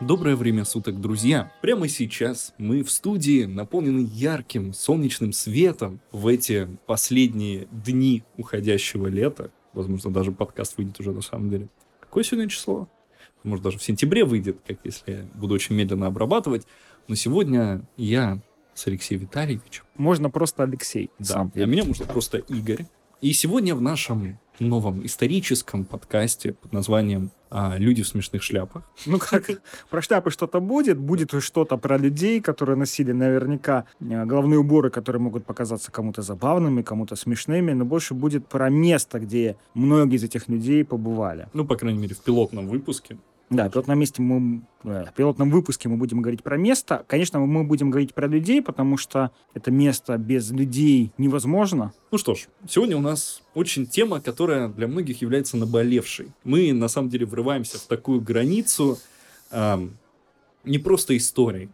Доброе время суток, друзья! Прямо сейчас мы в студии наполнены ярким солнечным светом в эти последние дни уходящего лета. Возможно, даже подкаст выйдет уже на самом деле. Какое сегодня число? Может, даже в сентябре выйдет, как если я буду очень медленно обрабатывать. Но сегодня я с Алексеем Витальевичем. Можно просто Алексей. Да, а меня можно просто Игорь. И сегодня в нашем новом историческом подкасте под названием а, «Люди в смешных шляпах». Ну как, про шляпы что-то будет, будет что-то про людей, которые носили наверняка э, головные уборы, которые могут показаться кому-то забавными, кому-то смешными, но больше будет про место, где многие из этих людей побывали. Ну, по крайней мере, в пилотном выпуске. Да, в пилотном месте мы, э, в пилотном выпуске мы будем говорить про место. Конечно, мы будем говорить про людей, потому что это место без людей невозможно. Ну что ж, сегодня у нас очень тема, которая для многих является наболевшей. Мы, на самом деле, врываемся в такую границу э, не просто истории,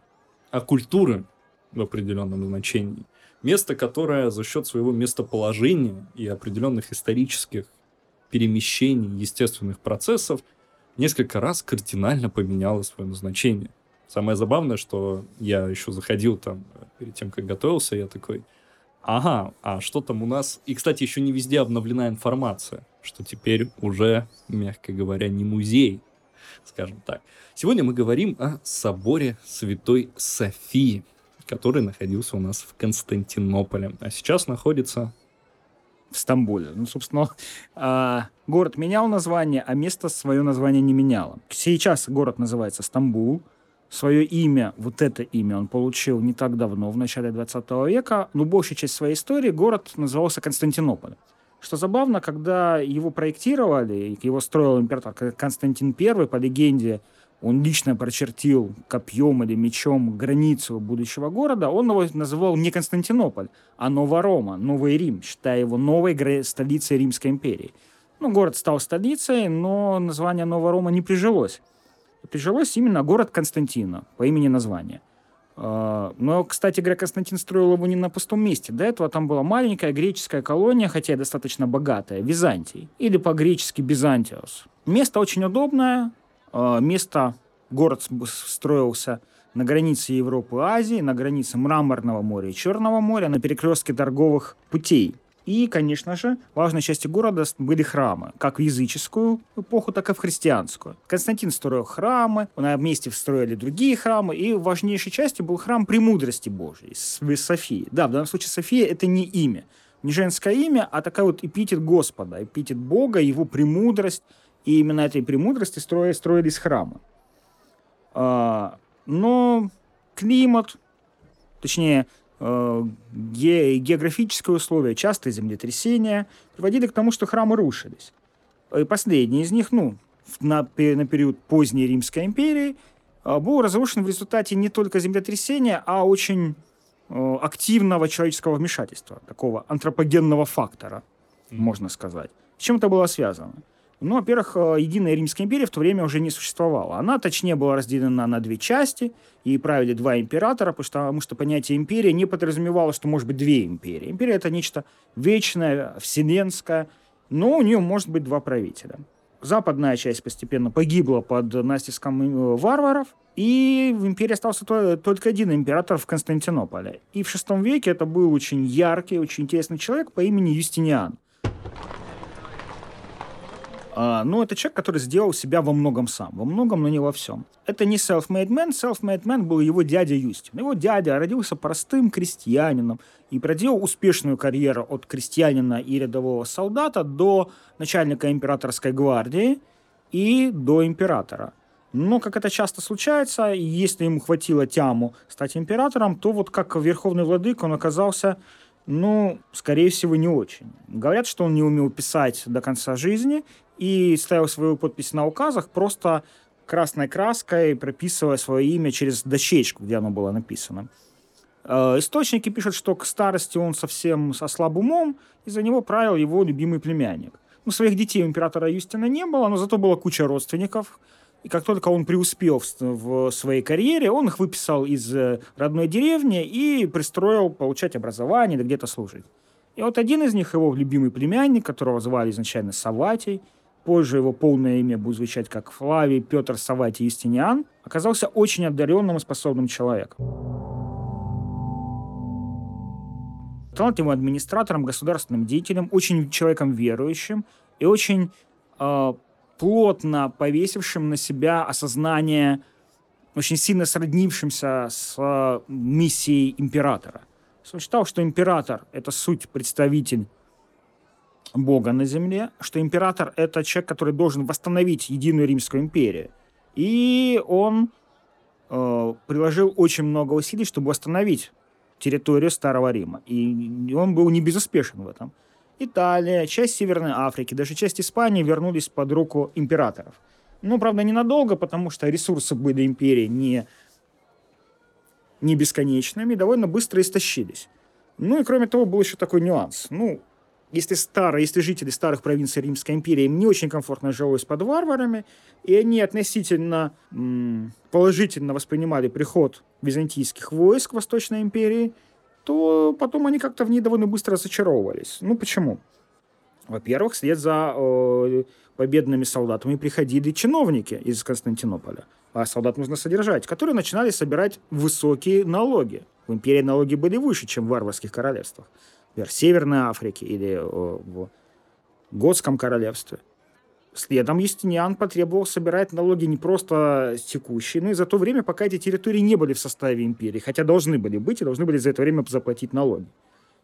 а культуры в определенном значении. Место, которое за счет своего местоположения и определенных исторических перемещений, естественных процессов – несколько раз кардинально поменяла свое назначение. Самое забавное, что я еще заходил там перед тем, как готовился, я такой, ага, а что там у нас? И, кстати, еще не везде обновлена информация, что теперь уже, мягко говоря, не музей, скажем так. Сегодня мы говорим о соборе Святой Софии, который находился у нас в Константинополе, а сейчас находится в Стамбуле. Ну, собственно, а, город менял название, а место свое название не меняло. Сейчас город называется Стамбул. Свое имя, вот это имя, он получил не так давно, в начале 20 века, но большая часть своей истории город назывался Константинополь. Что забавно, когда его проектировали, его строил император Константин I, по легенде, он лично прочертил копьем или мечом границу будущего города, он его называл не Константинополь, а Новорома, Новый Рим, считая его новой столицей Римской империи. Ну, город стал столицей, но название Новорома не прижилось. Прижилось именно город Константина по имени названия. А, но, кстати говоря, Константин строил его не на пустом месте. До этого там была маленькая греческая колония, хотя и достаточно богатая, Византий, или по-гречески Бизантиос. Место очень удобное, место, город строился на границе Европы и Азии, на границе Мраморного моря и Черного моря, на перекрестке торговых путей. И, конечно же, важной частью города были храмы, как в языческую эпоху, так и в христианскую. Константин строил храмы, на месте строили другие храмы, и важнейшей частью был храм премудрости Божьей, Софии. Да, в данном случае София — это не имя, не женское имя, а такая вот эпитет Господа, эпитет Бога, его премудрость, и именно этой премудрости строили, строились храмы. А, но климат, точнее, э, ге, географические условия, частые землетрясения приводили к тому, что храмы рушились. И последний из них, ну, на, на период поздней Римской империи, а, был разрушен в результате не только землетрясения, а очень э, активного человеческого вмешательства, такого антропогенного фактора, можно сказать. С чем это было связано? Ну, во-первых, э, единая Римская империя в то время уже не существовала. Она, точнее, была разделена на две части, и правили два императора, потому что, понятие империя не подразумевало, что может быть две империи. Империя — это нечто вечное, вселенское, но у нее может быть два правителя. Западная часть постепенно погибла под натиском э, варваров, и в империи остался только один император в Константинополе. И в VI веке это был очень яркий, очень интересный человек по имени Юстиниан. А, ну, это человек, который сделал себя во многом сам. Во многом, но не во всем. Это не self-made man. Self-made man был его дядя Юстин. Его дядя родился простым крестьянином и проделал успешную карьеру от крестьянина и рядового солдата до начальника императорской гвардии и до императора. Но, как это часто случается, если ему хватило тяму стать императором, то вот как верховный владык он оказался ну, скорее всего, не очень. Говорят, что он не умел писать до конца жизни и ставил свою подпись на указах просто красной краской, прописывая свое имя через дощечку, где оно было написано. Э, источники пишут, что к старости он совсем со слабым умом, и за него правил его любимый племянник. Ну, своих детей у императора Юстина не было, но зато была куча родственников. И как только он преуспел в, в своей карьере, он их выписал из э, родной деревни и пристроил получать образование или где-то служить. И вот один из них, его любимый племянник, которого звали изначально Саватий, позже его полное имя будет звучать как Флавий Петр Саватий Юстиниан, оказался очень одаренным и способным человеком. талантливым администратором, государственным деятелем, очень человеком верующим и очень э, плотно повесившим на себя осознание, очень сильно сроднившимся с э, миссией императора. Он считал, что император — это суть представитель Бога на земле, что император — это человек, который должен восстановить единую Римскую империю. И он э, приложил очень много усилий, чтобы восстановить территорию Старого Рима. И он был не безуспешен в этом. Италия, часть Северной Африки, даже часть Испании вернулись под руку императоров. Ну, правда, ненадолго, потому что ресурсы были империи не, не бесконечными, довольно быстро истощились. Ну и кроме того, был еще такой нюанс. Ну, если старые, если жители старых провинций Римской империи им не очень комфортно жилось под варварами, и они относительно м, положительно воспринимали приход византийских войск Восточной империи, то потом они как-то в ней довольно быстро разочаровывались. Ну, почему? Во-первых, вслед за э, победными солдатами приходили чиновники из Константинополя, а солдат нужно содержать, которые начинали собирать высокие налоги. В империи налоги были выше, чем в варварских королевствах например, Северной Африке или в Готском королевстве. Следом Юстиниан потребовал собирать налоги не просто текущие, но и за то время, пока эти территории не были в составе империи, хотя должны были быть и должны были за это время заплатить налоги.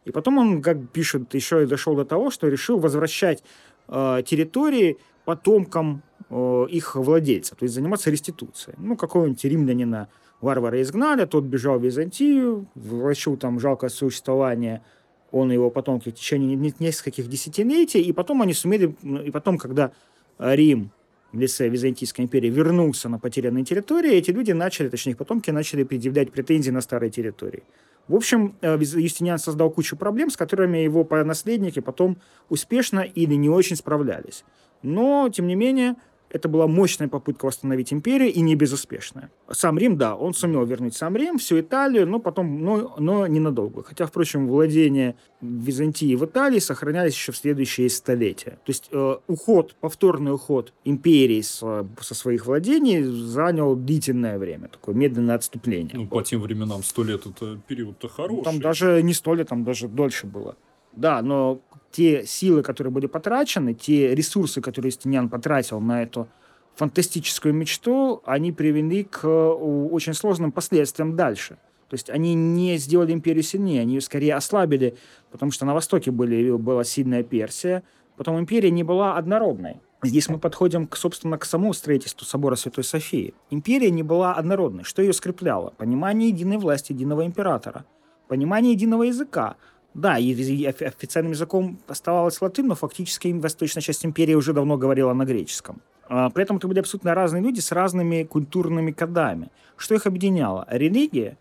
И потом он, как пишет, еще и дошел до того, что решил возвращать э, территории потомкам э, их владельцев, то есть заниматься реституцией. Ну, какого-нибудь римлянина варвара изгнали, тот бежал в Византию, влачил там жалкое существование – он и его потомки в течение нескольких десятилетий, и потом они сумели, и потом, когда Рим в лице Византийской империи вернулся на потерянные территории, эти люди начали, точнее, их потомки начали предъявлять претензии на старые территории. В общем, э, Юстиниан создал кучу проблем, с которыми его наследники потом успешно или не очень справлялись. Но, тем не менее, это была мощная попытка восстановить империю и не безуспешная. Сам Рим, да, он сумел вернуть сам Рим, всю Италию, но потом, но, но ненадолго. Хотя, впрочем, владения Византии в Италии сохранялись еще в следующие столетия. То есть э, уход, повторный уход империи с, со своих владений занял длительное время, такое медленное отступление. Ну, по тем временам сто лет это период-то хороший. Ну, там даже не сто лет, там даже дольше было. Да, но те силы, которые были потрачены, те ресурсы, которые Стенян потратил на эту фантастическую мечту, они привели к э, очень сложным последствиям дальше. То есть они не сделали империю сильнее, они ее скорее ослабили, потому что на Востоке были, была сильная Персия, потом империя не была однородной. Здесь мы подходим, к, собственно, к самому строительству собора Святой Софии. Империя не была однородной. Что ее скрепляло? Понимание единой власти, единого императора, понимание единого языка, да, и официальным языком оставалась латынь, но фактически восточная часть империи уже давно говорила на греческом. А, при этом это были абсолютно разные люди с разными культурными кодами. Что их объединяло? Религия?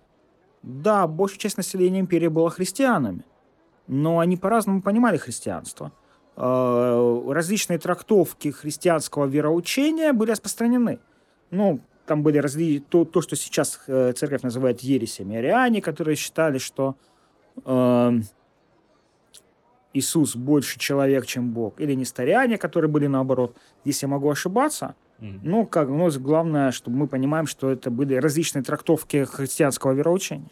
Да, большая часть населения империи была христианами, но они по-разному понимали христианство. А, различные трактовки христианского вероучения были распространены. Ну, там были разли... то, то, что сейчас э, церковь называет ересями. Ариане, которые считали, что э, Иисус больше человек, чем Бог, или несториане, которые были наоборот. Здесь я могу ошибаться, mm-hmm. но как, ну, главное, чтобы мы понимаем, что это были различные трактовки христианского вероучения.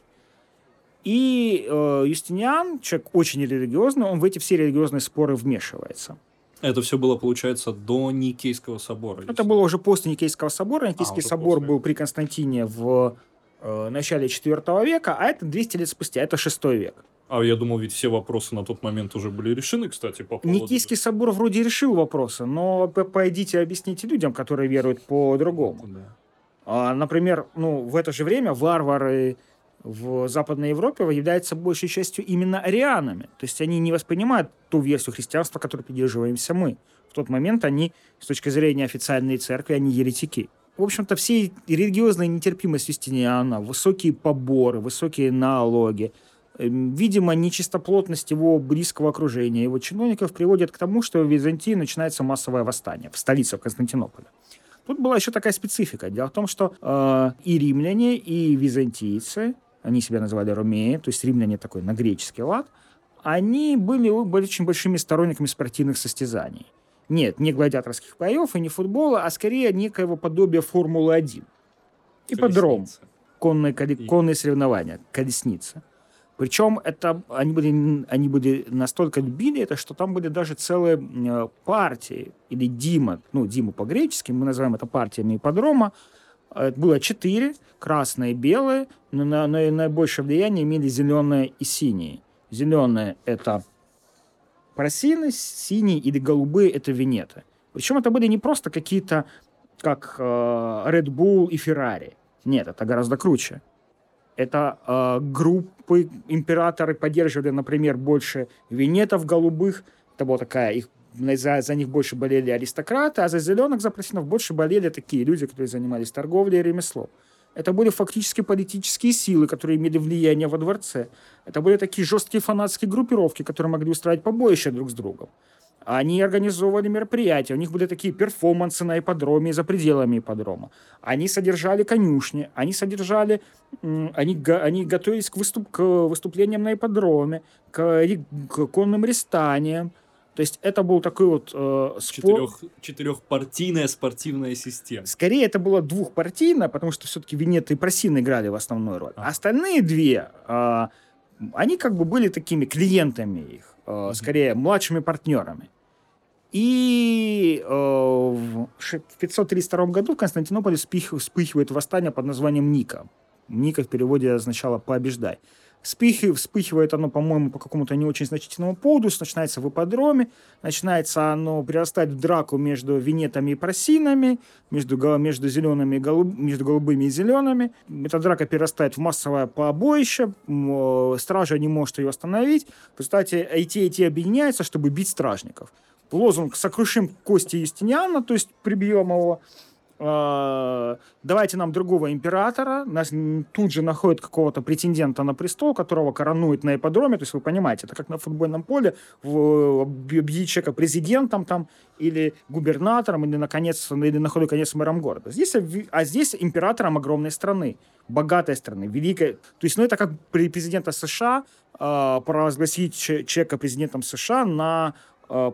И э, Юстиниан, человек очень религиозный, он в эти все религиозные споры вмешивается. Это все было, получается, до Никейского собора? Это было уже после Никейского собора. Никейский а, собор после. был при Константине в э, начале IV века, а это 200 лет спустя, это 6 век. А я думал, ведь все вопросы на тот момент уже были решены, кстати, по поводу... Никийский собор вроде решил вопросы, но пойдите объясните людям, которые веруют по-другому. Да. А, например, ну, в это же время варвары в Западной Европе являются большей частью именно арианами. То есть они не воспринимают ту версию христианства, которой придерживаемся мы. В тот момент они, с точки зрения официальной церкви, они еретики. В общем-то, все религиозная нетерпимость Юстиниана, высокие поборы, высокие налоги – видимо, нечистоплотность его близкого окружения, его чиновников приводит к тому, что в Византии начинается массовое восстание в столице в Константинополе. Тут была еще такая специфика. Дело в том, что э, и римляне, и византийцы, они себя называли ромеи, то есть римляне такой на греческий лад, они были, были очень большими сторонниками спортивных состязаний. Нет, не гладиаторских боев и не футбола, а скорее некоего подобия Формулы-1. Ипподром. Колесница. конные, коли- И- конные соревнования, колесница. Причем это они были, они были настолько любили это, что там были даже целые э, партии или Дима, ну Дима по-гречески, мы называем это партиями ипподрома. Э, Было четыре, красные и белые, но на, на- наибольшее влияние имели зеленые и синие. Зеленые – это просины, синие или голубые – это винеты. Причем это были не просто какие-то, как э, Red Bull и Ferrari. Нет, это гораздо круче. Это э, группы, императоры поддерживали, например, больше винетов голубых. Это была такая, их, за, за них больше болели аристократы, а за зеленых, за просинов больше болели такие люди, которые занимались торговлей и ремеслом. Это были фактически политические силы, которые имели влияние во дворце. Это были такие жесткие фанатские группировки, которые могли устраивать побоища друг с другом. Они организовывали мероприятия, у них были такие перформансы на ипподроме и за пределами ипподрома. Они содержали конюшни, они содержали, они, они готовились к, выступ, к выступлениям на ипподроме, к, к конным рестаниям. То есть это был такой вот э, спор- Четырех, четырехпартийная спортивная система. Скорее, это было двухпартийно, потому что все-таки Венеты и Просины играли в основную роль. Ага. Остальные две, а, они как бы были такими клиентами их, а, скорее младшими партнерами. И э, в ше- в 532 году в Константинополе вспых- вспыхивает восстание под названием Ника. Ника в переводе означало «пообеждай». Вспыхи- Вспыхивает оно, по-моему, по какому-то не очень значительному поводу, начинается в ипподроме, начинается оно прирастать в драку между винетами и просинами, между, между, зелеными и голуб- между голубыми и зелеными. Эта драка перерастает в массовое побоище, стража не может ее остановить. В результате и те, и те объединяются, чтобы бить стражников. Лозунг «Сокрушим кости Юстиниана», то есть прибьем его, э, давайте нам другого императора, нас тут же находят какого-то претендента на престол, которого коронуют на ипподроме, то есть вы понимаете, это как на футбольном поле, объявить человека президентом там, или губернатором, или, наконец, или на конец мэром города. Здесь, объ- а здесь императором огромной страны, богатой страны, великой. То есть, ну, это как при президента США э, провозгласить че- человека президентом США на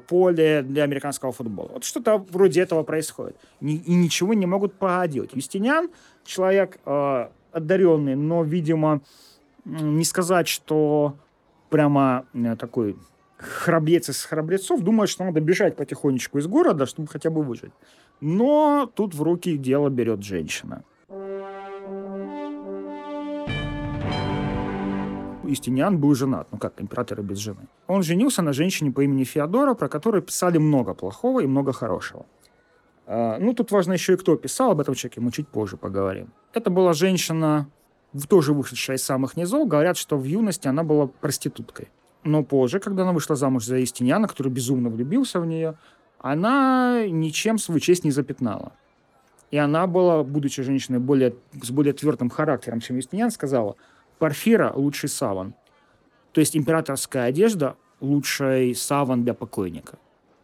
поле для американского футбола. Вот что-то вроде этого происходит. И ничего не могут поделать. Юстиниан человек э, одаренный, но, видимо, не сказать, что прямо э, такой храбрец из храбрецов, думает, что надо бежать потихонечку из города, чтобы хотя бы выжить. Но тут в руки дело берет женщина. Юстиниан был женат, ну как император без жены. Он женился на женщине по имени Феодора, про которую писали много плохого и много хорошего. А, Ну, тут важно еще и кто писал, об этом человеке мы чуть позже поговорим. Это была женщина, тоже вышедшая из самых низов. Говорят, что в юности она была проституткой. Но позже, когда она вышла замуж за Юстиниана, который безумно влюбился в нее, она ничем свою честь не запятнала. И она была, будучи женщиной более, с более твердым характером, чем Юстиниан, сказала, Парфира – лучший саван. То есть императорская одежда – лучший саван для покойника.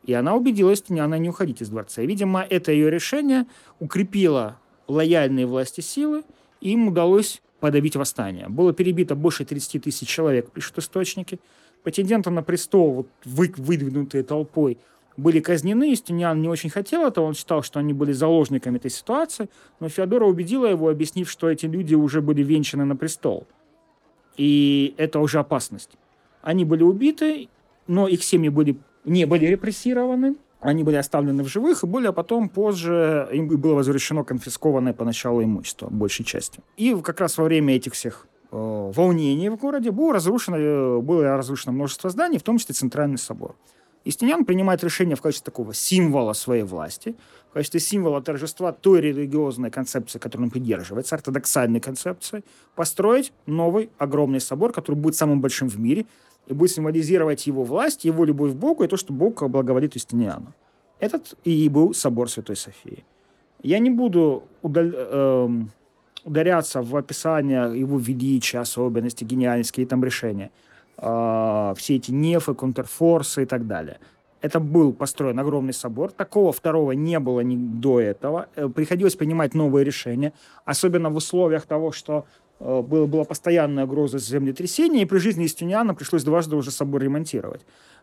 И она убедила Юстиниана не уходить из дворца. И, видимо, это ее решение укрепило лояльные власти силы, и им удалось подавить восстание. Было перебито больше 30 тысяч человек, пишут источники. Претенденты на престол, вот, вы, выдвинутые толпой, были казнены. Юстиниан не очень хотел этого, он считал, что они были заложниками этой ситуации, но Феодора убедила его, объяснив, что эти люди уже были венчаны на престол. И это уже опасность. Они были убиты, но их семьи были, не были репрессированы, они были оставлены в живых, и более потом, позже, им было возвращено конфискованное поначалу имущество, большей частью. И как раз во время этих всех э, волнений в городе было разрушено, э, было разрушено множество зданий, в том числе Центральный собор. Истинян принимает решение в качестве такого символа своей власти, в качестве символа торжества той религиозной концепции, которой он придерживается, ортодоксальной концепции, построить новый огромный собор, который будет самым большим в мире, и будет символизировать его власть, его любовь к Богу и то, что Бог благоволит Юстиниану. Этот и был собор Святой Софии. Я не буду удаль- эм, ударяться в описание его величия, особенности, гениальности, какие там решения. А, все эти нефы, контрфорсы и так далее. Это был построен огромный собор. Такого второго не было ни до этого. Э, Приходилось принимать новые решения, особенно в условиях того, что э, было, была постоянная угроза землетрясения, и при жизни Истиниана пришлось дважды уже собор ремонтировать.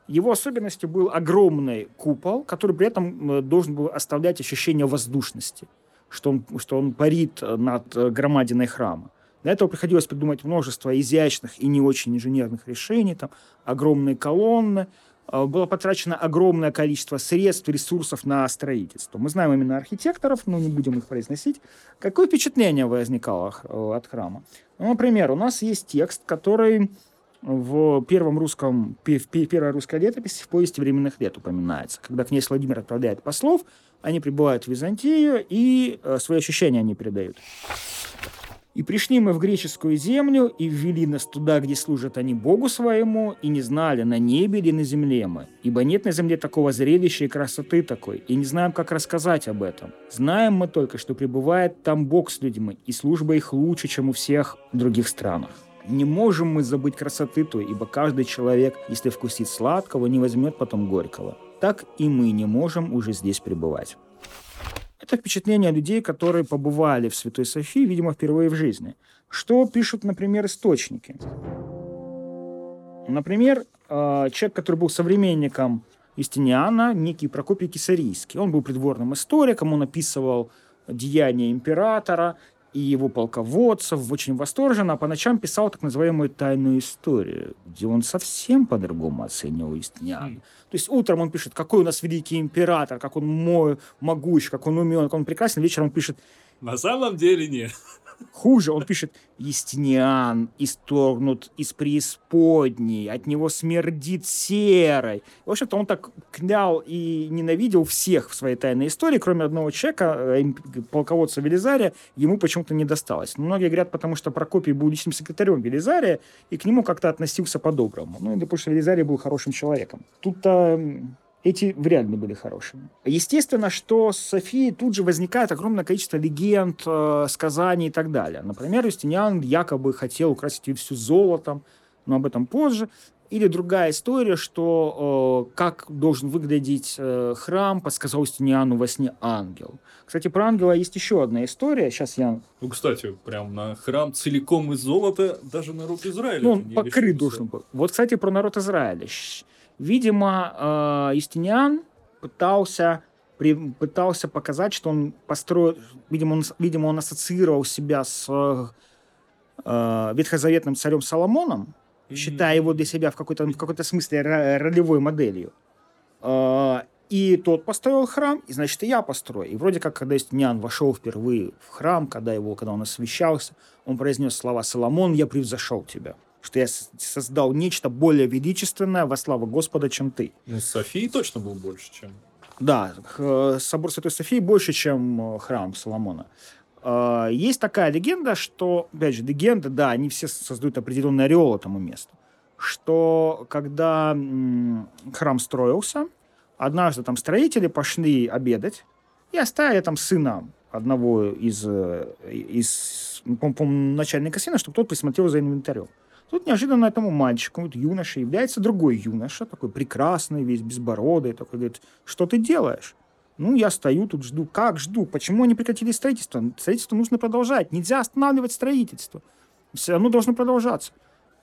Его особенностью был огромный купол, который при этом э, должен был оставлять ощущение воздушности. что он, что он парит над громадиной храма. Для этого приходилось придумать множество изящных и не очень инженерных решений, там, огромные колонны, а, было потрачено огромное количество средств, ресурсов на строительство. Мы знаем именно архитекторов, но не будем их произносить. Какое впечатление возникало э, от храма? Ну, например, у нас есть текст, который в первом русском, в первой русской летописи в повести временных лет упоминается. Когда князь Владимир отправляет послов, они прибывают в Византию и э, свои ощущения они передают. И пришли мы в греческую землю, и ввели нас туда, где служат они Богу своему, и не знали, на небе или на земле мы. Ибо нет на земле такого зрелища и красоты такой, и не знаем, как рассказать об этом. Знаем мы только, что пребывает там Бог с людьми, и служба их лучше, чем у всех других странах. Не можем мы забыть красоты той, ибо каждый человек, если вкусит сладкого, не возьмет потом горького. Так и мы не можем уже здесь пребывать. Это впечатление людей, которые побывали в Святой Софии, видимо, впервые в жизни. Что пишут, например, источники? Например, э, человек, который был современником Юстиниана, некий Прокопий Кисарийский. Он был придворным историком, он описывал деяния императора и его полководцев, очень восторженно, а по ночам писал так называемую тайную историю, где он совсем по-другому оценивал Юстиниана. Mm. То есть утром он пишет, какой у нас великий император, как он мой, могущ, как он умен, как он прекрасен. Вечером он пишет... На самом деле нет. Хуже, он пишет, Естиниан исторгнут из преисподней, от него смердит серой. В общем-то, он так клял и ненавидел всех в своей тайной истории, кроме одного человека, э, полководца Велизария, ему почему-то не досталось. Многие говорят, потому что Прокопий был личным секретарем Велизария, и к нему как-то относился по-доброму. Ну, и потому что Велизарий был хорошим человеком. Тут-то эти вряд ли были хорошими. Естественно, что с Софией тут же возникает огромное количество легенд, э, сказаний и так далее. Например, Юстиниан якобы хотел украсить ее всю золотом, но об этом позже. Или другая история, что э, как должен выглядеть э, храм, подсказал Юстиниану во сне ангел. Кстати, про ангела есть еще одна история. Сейчас я... Ну, кстати, прям на храм целиком из золота даже народ Израиля. Ну, он покрыт должен был. Вот, кстати, про народ Израиля. Видимо, э, Юстиниан пытался, при, пытался показать, что он построил, видимо, он, видимо, он ассоциировал себя с э, ветхозаветным царем Соломоном, mm-hmm. считая его для себя в какой-то, в какой-то смысле ролевой моделью. Э, и тот построил храм, и значит, и я построю. И вроде как, когда Юстиниан вошел впервые в храм, когда, его, когда он освящался, он произнес слова «Соломон, я превзошел тебя» что я создал нечто более величественное во славу Господа, чем ты. Ну, Софии точно был больше, чем... Да, собор Святой Софии больше, чем э, храм Соломона. А, есть такая легенда, что, опять же, легенда, да, они все создают определенный ореол этому месту, что когда храм строился, однажды там строители пошли обедать и оставили там сына одного из, э, из по начальника сына, чтобы тот присмотрел за инвентарем. Тут неожиданно этому мальчику, вот юноше, является другой юноша, такой прекрасный, весь безбородый, такой говорит, что ты делаешь? Ну, я стою тут, жду. Как жду? Почему они прекратили строительство? Строительство нужно продолжать. Нельзя останавливать строительство. Все равно должно продолжаться.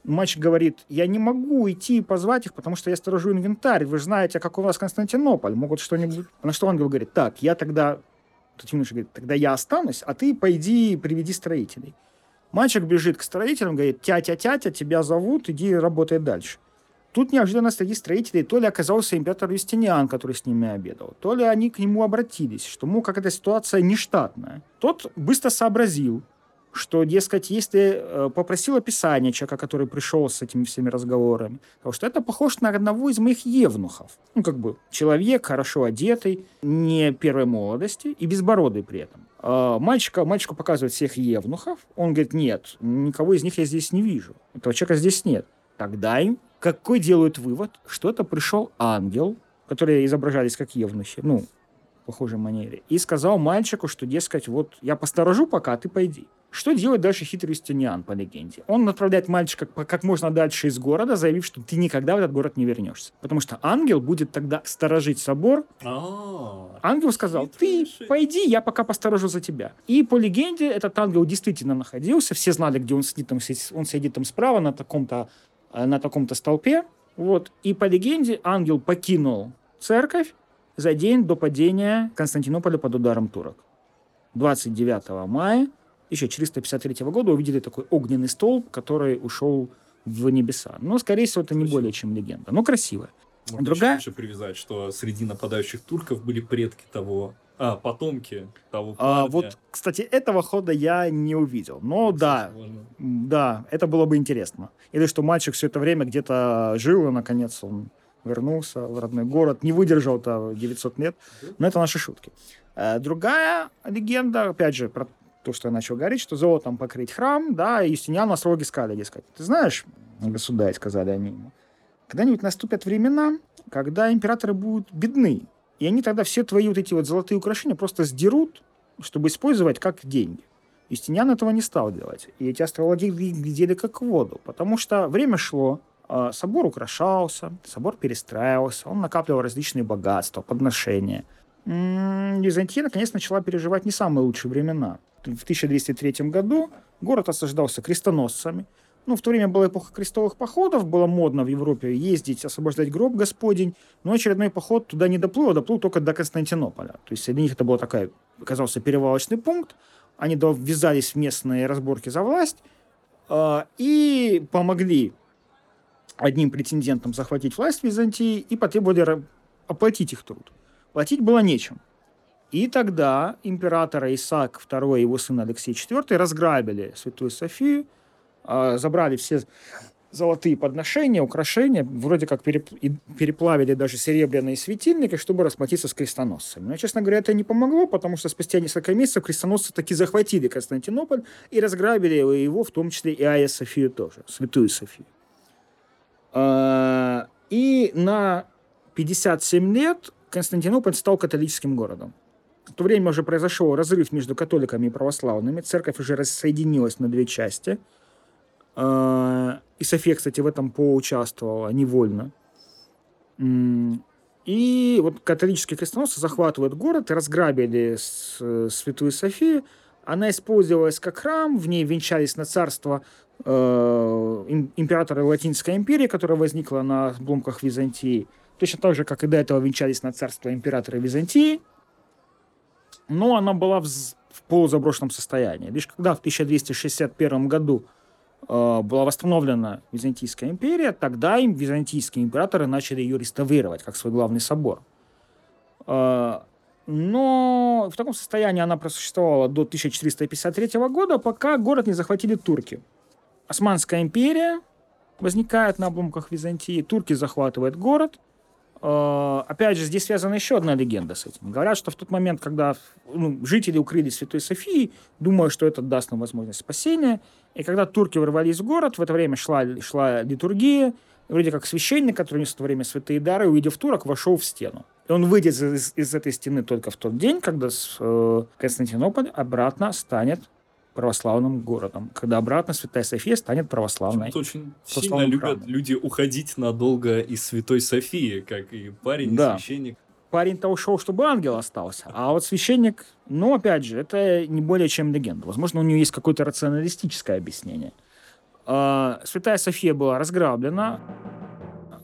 Мальчик говорит, я не могу идти и позвать их, потому что я сторожу инвентарь. Вы знаете, как у вас Константинополь. Могут что-нибудь... На что ангел говорит, так, я тогда... Тут юноша говорит, тогда я останусь, а ты пойди приведи строителей. Мальчик бежит к строителям, говорит, тятя-тятя, тебя зовут, иди работай дальше. Тут неожиданно среди строителей то ли оказался император Юстиниан, который с ними обедал, то ли они к нему обратились, что, мол, какая-то ситуация нештатная. Тот быстро сообразил, что, дескать, если э, попросил описание человека, который пришел с этими всеми разговорами, потому что это похож на одного из моих евнухов. Ну, как бы человек, хорошо одетый, не первой молодости и безбородый при этом. А мальчика, мальчику показывают всех евнухов, он говорит, нет, никого из них я здесь не вижу, этого человека здесь нет. Тогда им какой делают вывод, что это пришел ангел, которые изображались как евнухи, ну, в похожей манере, и сказал мальчику, что, дескать, вот я посторожу пока, а ты пойди. Что делает дальше хитрый Стениан, по легенде? Он отправляет мальчика как можно дальше из города, заявив, что ты никогда в этот город не вернешься. Потому что ангел будет тогда сторожить собор. А. Ангел сказал, ты пойди, я пока посторожу за тебя. И по легенде этот ангел действительно находился. Все знали, где он сидит. Там, он сидит там справа на таком-то э, на таком-то столпе. Вот. И по легенде ангел покинул церковь за день до падения Константинополя под ударом турок. 29 мая 1453 года увидели такой огненный столб, который ушел в небеса. Но, скорее всего, это не более чем легенда. Но красиво. Можно Другая- еще привязать, что среди нападающих турков были предки того, а, потомки того А, парня. вот, кстати, этого хода я не увидел. Но Кстати, да, можно. да, это было бы интересно. Или что мальчик все это время где-то жил, и наконец он вернулся в родной город, не выдержал то 900 лет. Но это наши шутки. Э, Другая легенда, опять же, про то, что я начал говорить, что золотом покрыть храм, да, и Юстиниану астрологи сказали, дескать, ты знаешь, государь, сказали они ему, когда-нибудь наступят времена, когда императоры будут бедны, и они тогда все твои вот эти вот золотые украшения просто сдерут, чтобы использовать как деньги. Юстиниан этого не стал делать. И эти астрологи глядели как в воду, потому что время шло, а, собор украшался, собор перестраивался, он накапливал различные богатства, подношения. М, Византия, наконец, начала переживать не самые лучшие времена. В 1203 году город осаждался крестоносцами. Ну, в то время была эпоха крестовых походов, было модно в Европе ездить, освобождать гроб Господень, но очередной поход туда не доплыл, а доплыл только до Константинополя. То есть для них это был такой, оказался перевалочный пункт, они ввязались в местные разборки за власть э, и помогли одним претендентам захватить власть в Византии и потребовали оплатить их труд. Платить было нечем. И тогда императора Исаак II и его сын Алексей IV разграбили Святую Софию, а, забрали все золотые подношения, украшения, вроде как переплавили даже серебряные светильники, чтобы расплатиться с крестоносцами. Но, честно говоря, это не помогло, потому что спустя несколько месяцев крестоносцы таки захватили Константинополь и разграбили его, в том числе и Айя Софию тоже, Святую Софию. А, И на 57 лет Константинополь стал католическим городом. В то время уже произошел разрыв между католиками и православными. Церковь уже рассоединилась на две части. А, И София, кстати, в этом поучаствовала невольно. И вот католические крестоносцы захватывают город разграбили Святую Софию. Она использовалась как храм, в ней венчались на царство э, им- императора Латинской империи, которая возникла на обломках Византии. Точно так же, как и до этого венчались на царство императора Византии. Но она была в, в полузаброшенном состоянии. Лишь когда в 1261 году э, была восстановлена Византийская империя, тогда им византийские императоры начали ее реставрировать как свой главный собор. Э, но в таком состоянии она просуществовала до 1453 года, пока город не захватили турки. Османская империя возникает на обломках Византии, турки захватывают город. Э, Опять же, здесь связана еще одна легенда с этим. Говорят, что в тот момент, когда ну, жители укрылись в Святой Софии, думая, что это даст нам возможность спасения, и когда турки ворвались в город, в это время шла, шла литургия, вроде как священник, который нес в то время святые дары, увидев турок, вошел в стену. И он выйдет из, из этой стены только в тот день, когда э, Константинополь обратно станет православным городом, когда обратно Святая София станет православной. Почему-то очень сильно любят люди уходить надолго из Святой Софии, как и парень, и Да. священник. Парень-то ушел, чтобы ангел остался. А вот священник, ну, опять же, это не более чем легенда. Возможно, у нее есть какое-то рационалистическое объяснение. А, Святая София была разграблена.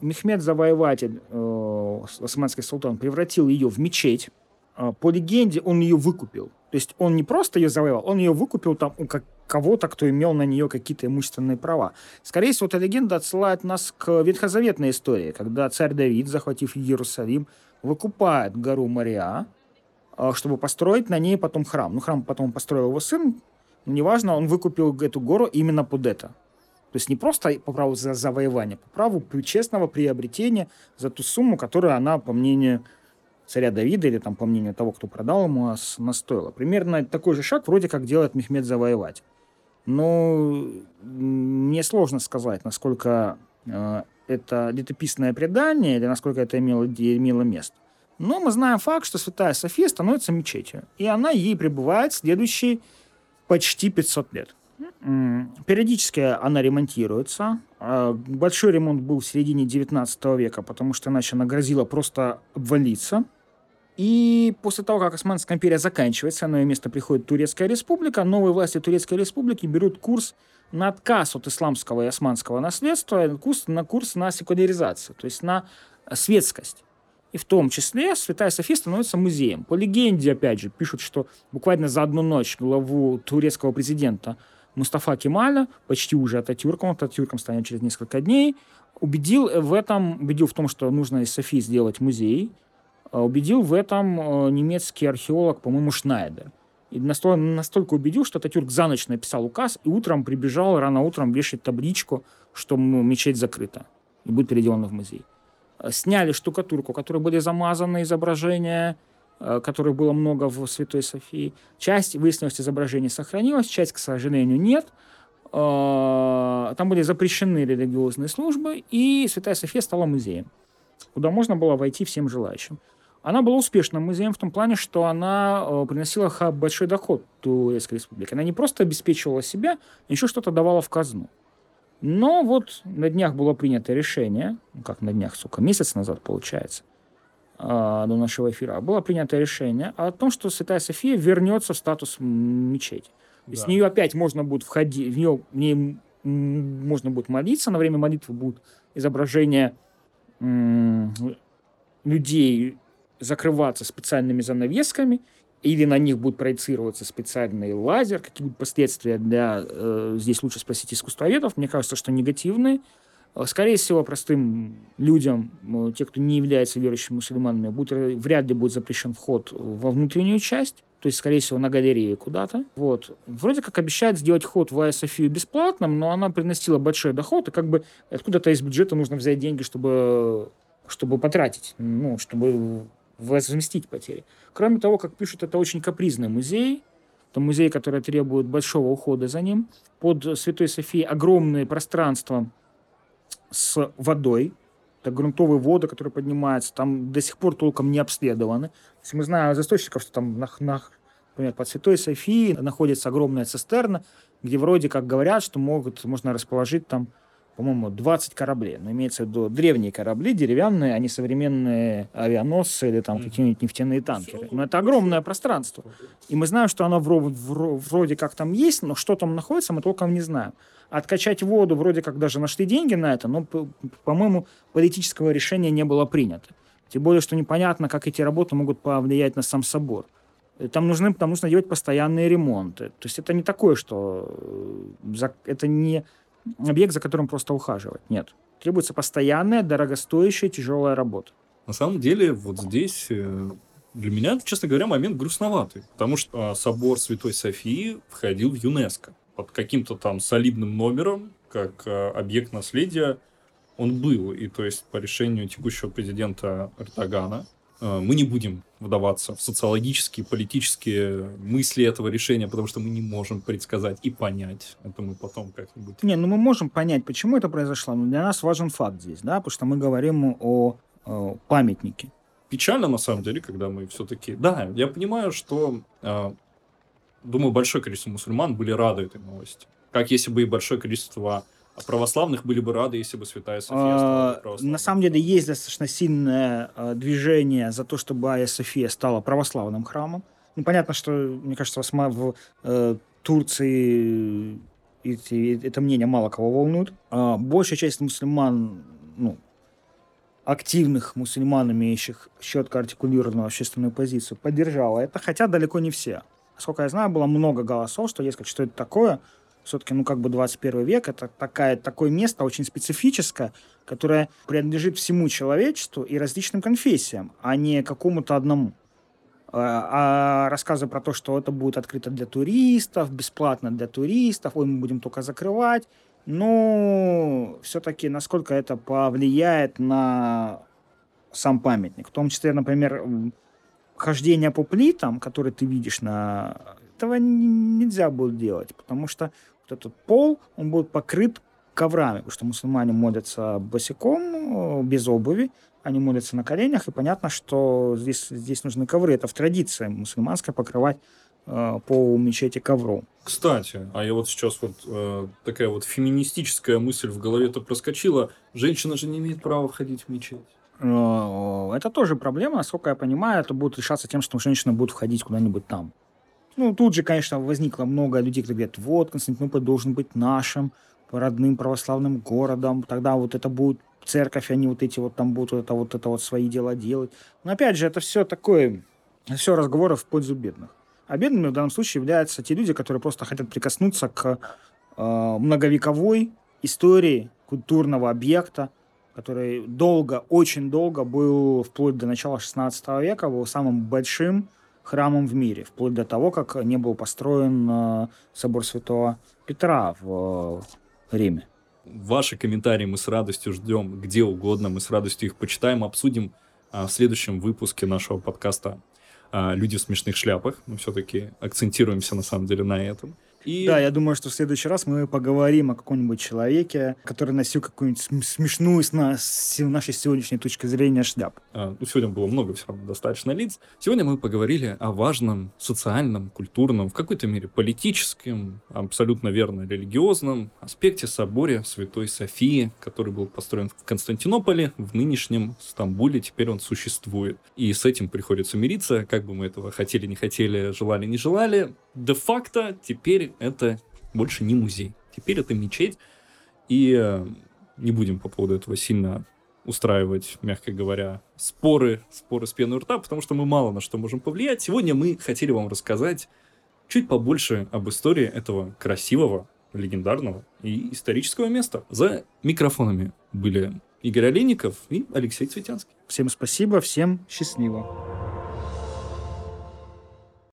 Мехмед Завоеватель, э, османский султан, превратил ее в мечеть. А, По легенде, он ее выкупил. То есть он не просто ее завоевал, он ее выкупил там у как- кого-то, кто имел на нее какие-то имущественные права. Скорее всего, эта легенда отсылает нас к ветхозаветной истории, когда царь Давид, захватив Иерусалим, выкупает гору Мария, а, чтобы построить на ней потом храм. Ну, храм потом построил его сын, но неважно, он выкупил эту гору именно под это. То есть не просто по праву за завоевания, по праву честного приобретения за ту сумму, которую она, по мнению царя Давида или там по мнению того, кто продал ему, она стоила. Примерно такой же шаг вроде как делает Мехмед Завоеватель. Но мне сложно сказать, насколько э, это летописное предание или насколько это имело, имело место. Но мы знаем факт, что Святая София становится мечетью, и она ей пребывает следующие почти 500 лет. Периодически она ремонтируется. А, Большой ремонт был в середине 19 века, потому что иначе она грозила просто обвалиться. И после того, как Османская империя заканчивается, на ее место приходит Турецкая республика, новые власти Турецкой республики берут курс на отказ от исламского и османского наследства, курс, на курс на секуляризацию, то есть на светскость. И в том числе Святая София становится музеем. По легенде, опять же, пишут, что буквально за одну ночь главу турецкого президента Мустафа Кемаля, почти уже Ататюрком, Ататюрком станет через несколько дней, убедил в этом, убедил в том, что нужно из Софии сделать музей, убедил в этом э, немецкий археолог, по-моему, Шнайдер. И настолько, убедил, что Ататюрк за ночь написал указ и утром прибежал, рано утром вешать табличку, что мечеть закрыта и будет переделана в музей. Э, сняли штукатурку, которой были замазаны изображения, э, которых было много в Святой Софии. Часть, выяснилось, изображений сохранилась, часть, к сожалению, нет. Э, там были запрещены религиозные службы, и Святая София стала музеем, куда можно было войти всем желающим. Она была успешным музеем в том плане, что она приносила большой доход Турецкой Республике. Она не просто обеспечивала себя, еще что-то давала в казну. Но вот на днях было принято решение, ну, как на днях, сука, месяц назад получается, до нашего эфира, было принято решение о том, что Святая София вернется в статус мечети. Да. с нее опять можно будет входить, в нее, в ней можно будет молиться, на время молитвы будут изображения людей закрываться специальными занавесками, или на них будет проецироваться специальный лазер, какие будут последствия для, э, здесь лучше спросить искусствоведов, мне кажется, что негативные. Э, скорее всего, простым людям, э, те, кто не является верующими мусульманами, будет, вряд ли будет запрещен вход во внутреннюю часть, то есть, скорее всего, на галерее куда-то. Вот. Вроде как обещают сделать ход в Айя Софию бесплатным, но она приносила большой доход, и как бы откуда-то из бюджета нужно взять деньги, чтобы, чтобы потратить, ну, чтобы возместить потери. Кроме того, как пишут, это очень капризный музей. Это музей, который требует большого ухода за ним. Под Святой Софией огромные пространства с водой. Это грунтовые воды, которые поднимаются. Там до сих пор толком не обследованы. То есть мы знаем из источников, что там, на, на, например, под Святой Софией находится огромная цистерна, где вроде как говорят, что могут, можно расположить там по-моему, 20 кораблей. Но имеется в виду древние корабли, деревянные, а не современные авианосцы или там какие-нибудь нефтяные танкеры. Но это огромное пространство. И мы знаем, что оно вроде как там есть, но что там находится, мы толком не знаем. Откачать воду, вроде как даже нашли деньги на это, но, по-моему, политического решения не было принято. Тем более, что непонятно, как эти работы могут повлиять на сам собор. Там, нужны, там нужно делать постоянные ремонты. То есть это не такое, что э, это не объект, за которым просто ухаживать. Нет. Требуется постоянная, дорогостоящая, тяжелая работа. На самом деле, вот здесь э, для меня, честно говоря, момент грустноватый. Потому что а, собор Святой Софии входил в ЮНЕСКо. Под каким-то там солидным номером, как а, объект наследия, он был. И то есть по решению текущего президента Эрдогана мы не будем вдаваться в социологические, политические мысли этого решения, потому что мы не можем предсказать и понять. Это мы потом как-нибудь... Не, ну мы можем понять, почему это произошло, но для нас важен факт здесь, да, потому что мы говорим о, о памятнике. Печально, на самом деле, когда мы все-таки... Да, я понимаю, что, э, думаю, большое количество мусульман были рады этой новости. Как если бы и большое количество а православных были бы рады, если бы Святая София стала а, На самом деле есть достаточно сильное а, движение за то, чтобы Айя София стала православным храмом. Ну, понятно, что, мне кажется, в э, Турции эти, это мнение мало кого волнует. А большая часть мусульман, ну, активных мусульман, имеющих четко артикулированную общественную позицию, поддержала это, хотя далеко не все. Насколько я знаю, было много голосов, что, дескать, что это такое – все-таки, ну, как бы 21 век, это такая, такое место очень специфическое, которое принадлежит всему человечеству и различным конфессиям, а не какому-то одному. А, а рассказы про то, что это будет открыто для туристов, бесплатно для туристов, ой, мы будем только закрывать, ну, все-таки насколько это повлияет на сам памятник. В том числе, например, хождение по плитам, которые ты видишь на... Этого нельзя будет делать, потому что этот пол, он будет покрыт коврами, потому что мусульмане молятся босиком, э, без обуви, они молятся на коленях, и понятно, что здесь, здесь нужны ковры. Это в традиции мусульманской покрывать э, по мечети ковром. Кстати, а я вот сейчас вот э, такая вот феминистическая мысль в голове-то проскочила. Женщина же не имеет права входить в мечеть. Э, это тоже проблема, насколько я понимаю, это будет решаться тем, что женщина будет входить куда-нибудь там. Ну, тут же, конечно, возникло много людей, которые говорят, вот, Константинополь должен быть нашим родным православным городом, тогда вот это будет церковь, они вот эти вот там будут это вот это вот свои дела делать. Но опять же, это все такое, все разговоры в пользу бедных. А бедными в данном случае являются те люди, которые просто хотят прикоснуться к э, многовековой истории культурного объекта, который долго, очень долго был, вплоть до начала 16 века, был самым большим храмом в мире, вплоть до того, как не был построен э, собор Святого Петра в э, Риме. Ваши комментарии мы с радостью ждем где угодно, мы с радостью их почитаем, обсудим а, в следующем выпуске нашего подкаста а, «Люди в смешных шляпах». Мы все-таки акцентируемся на самом деле на этом. И... Да, я думаю, что в следующий раз мы поговорим о каком-нибудь человеке, который носил какую-нибудь смешную с, нас, с нашей сегодняшней точки зрения шляп. А, ну, сегодня было много все равно достаточно лиц. Сегодня мы поговорили о важном социальном, культурном, в какой-то мере политическом, абсолютно верно религиозном аспекте соборе Святой Софии, который был построен в Константинополе, в нынешнем Стамбуле. Теперь он существует. И с этим приходится мириться, как бы мы этого хотели, не хотели, желали, не желали. Де-факто теперь это больше не музей. Теперь это мечеть. И э, не будем по поводу этого сильно устраивать, мягко говоря, споры, споры с пеной рта, потому что мы мало на что можем повлиять. Сегодня мы хотели вам рассказать чуть побольше об истории этого красивого, легендарного и исторического места. За микрофонами были Игорь Олейников и Алексей Цветянский. Всем спасибо, всем счастливо.